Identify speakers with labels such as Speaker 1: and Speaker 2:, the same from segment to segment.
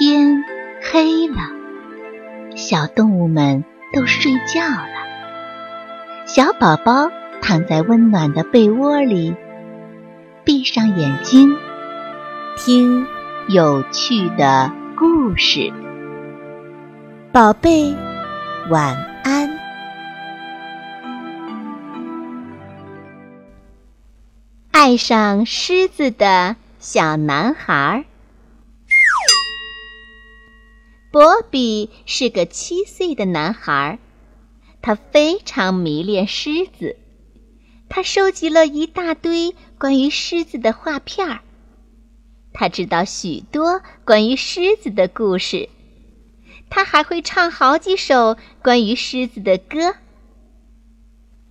Speaker 1: 天黑了，小动物们都睡觉了。小宝宝躺在温暖的被窝里，闭上眼睛，听有趣的故事。宝贝，晚安。爱上狮子的小男孩。波比是个七岁的男孩，他非常迷恋狮子。他收集了一大堆关于狮子的画片儿，他知道许多关于狮子的故事，他还会唱好几首关于狮子的歌。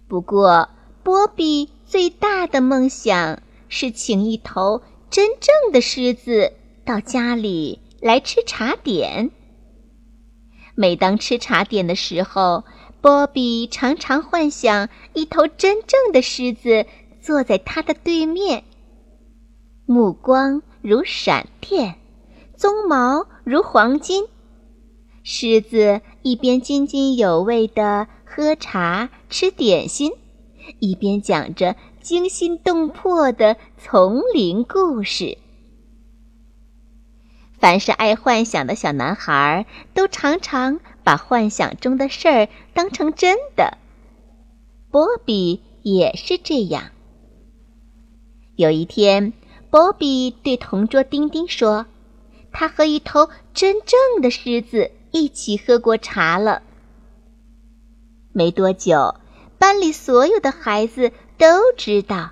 Speaker 1: 不过，波比最大的梦想是请一头真正的狮子到家里来吃茶点。每当吃茶点的时候，波比常常幻想一头真正的狮子坐在他的对面，目光如闪电，鬃毛如黄金。狮子一边津津有味地喝茶、吃点心，一边讲着惊心动魄的丛林故事。凡是爱幻想的小男孩，都常常把幻想中的事儿当成真的。波比也是这样。有一天，波比对同桌丁丁说：“他和一头真正的狮子一起喝过茶了。”没多久，班里所有的孩子都知道。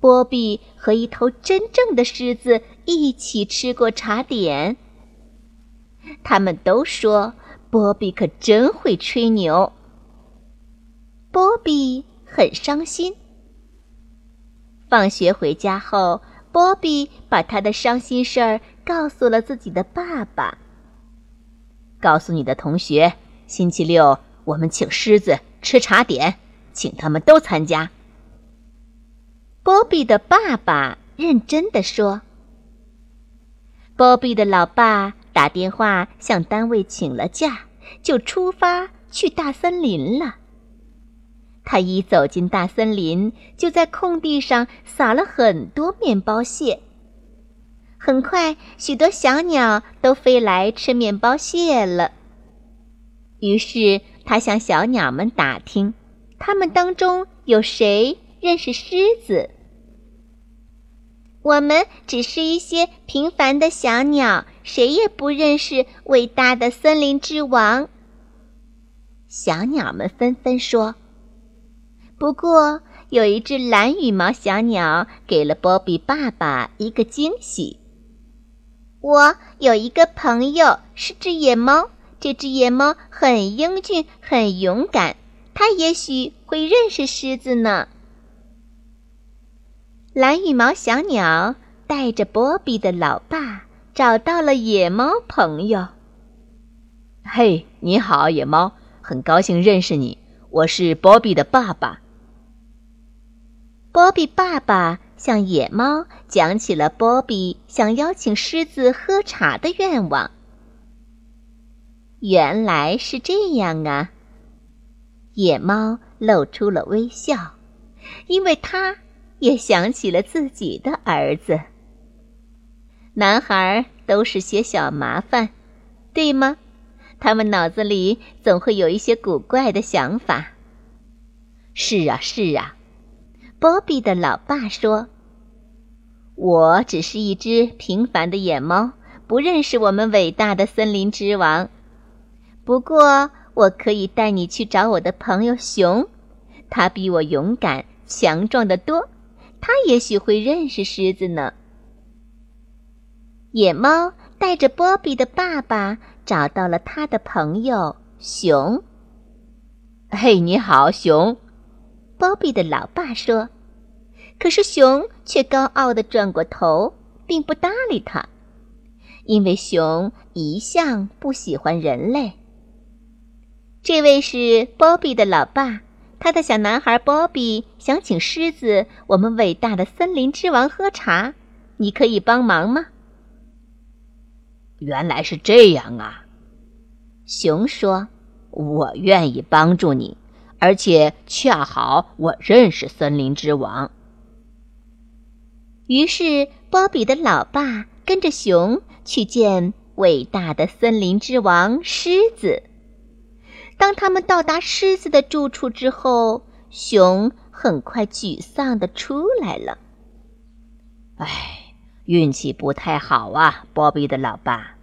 Speaker 1: 波比和一头真正的狮子一起吃过茶点。他们都说波比可真会吹牛。波比很伤心。放学回家后，波比把他的伤心事儿告诉了自己的爸爸。告诉你的同学，星期六我们请狮子吃茶点，请他们都参加。波比的爸爸认真的说：“波比的老爸打电话向单位请了假，就出发去大森林了。他一走进大森林，就在空地上撒了很多面包屑。很快，许多小鸟都飞来吃面包屑了。于是，他向小鸟们打听，他们当中有谁认识狮子。”我们只是一些平凡的小鸟，谁也不认识伟大的森林之王。小鸟们纷纷说。不过，有一只蓝羽毛小鸟给了波比爸爸一个惊喜。我有一个朋友是只野猫，这只野猫很英俊，很勇敢，它也许会认识狮子呢。蓝羽毛小鸟带着波比的老爸找到了野猫朋友。
Speaker 2: 嘿，你好，野猫，很高兴认识你，我是波比的爸爸。
Speaker 1: 波比爸爸向野猫讲起了波比想邀请狮子喝茶的愿望。原来是这样啊！野猫露出了微笑，因为它。也想起了自己的儿子。男孩都是些小麻烦，对吗？他们脑子里总会有一些古怪的想法。
Speaker 2: 是啊，是啊。
Speaker 1: 波比的老爸说：“我只是一只平凡的野猫，不认识我们伟大的森林之王。不过，我可以带你去找我的朋友熊，他比我勇敢、强壮的多。”他也许会认识狮子呢。野猫带着波比的爸爸找到了他的朋友熊。
Speaker 2: 嘿，你好，熊！
Speaker 1: 波比的老爸说。可是熊却高傲的转过头，并不搭理他，因为熊一向不喜欢人类。这位是波比的老爸。他的小男孩波比想请狮子，我们伟大的森林之王喝茶，你可以帮忙吗？
Speaker 2: 原来是这样啊！
Speaker 1: 熊说：“
Speaker 2: 我愿意帮助你，而且恰好我认识森林之王。”
Speaker 1: 于是，波比的老爸跟着熊去见伟大的森林之王狮子。当他们到达狮子的住处之后，熊很快沮丧的出来了。
Speaker 2: 唉，运气不太好啊，波比的老爸。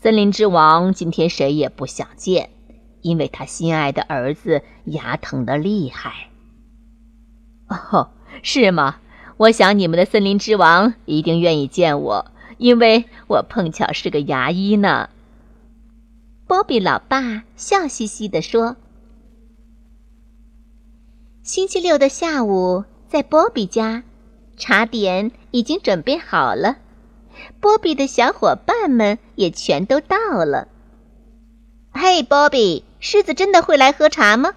Speaker 2: 森林之王今天谁也不想见，因为他心爱的儿子牙疼的厉害。
Speaker 1: 哦，是吗？我想你们的森林之王一定愿意见我，因为我碰巧是个牙医呢。波比老爸笑嘻嘻地说：“星期六的下午，在波比家，茶点已经准备好了，波比的小伙伴们也全都到了。嘿，波比，狮子真的会来喝茶吗？”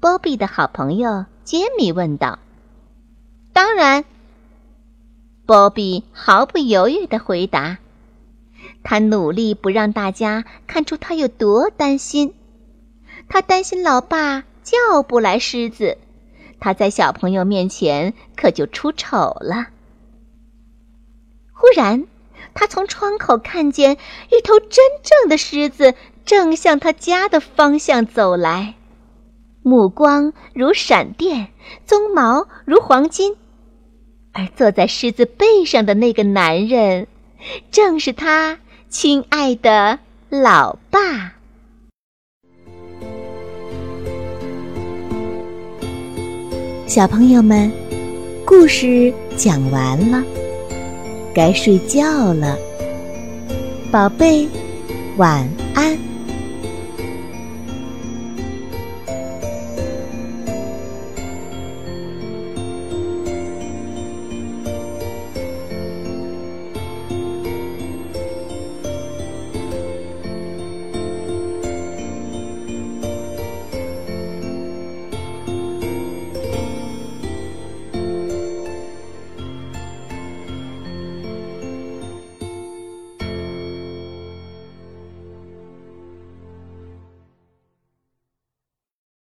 Speaker 1: 波比的好朋友杰米问道。“当然。”波比毫不犹豫地回答。他努力不让大家看出他有多担心，他担心老爸叫不来狮子，他在小朋友面前可就出丑了。忽然，他从窗口看见一头真正的狮子正向他家的方向走来，目光如闪电，鬃毛如黄金，而坐在狮子背上的那个男人，正是他。亲爱的老爸，小朋友们，故事讲完了，该睡觉了，宝贝，晚安。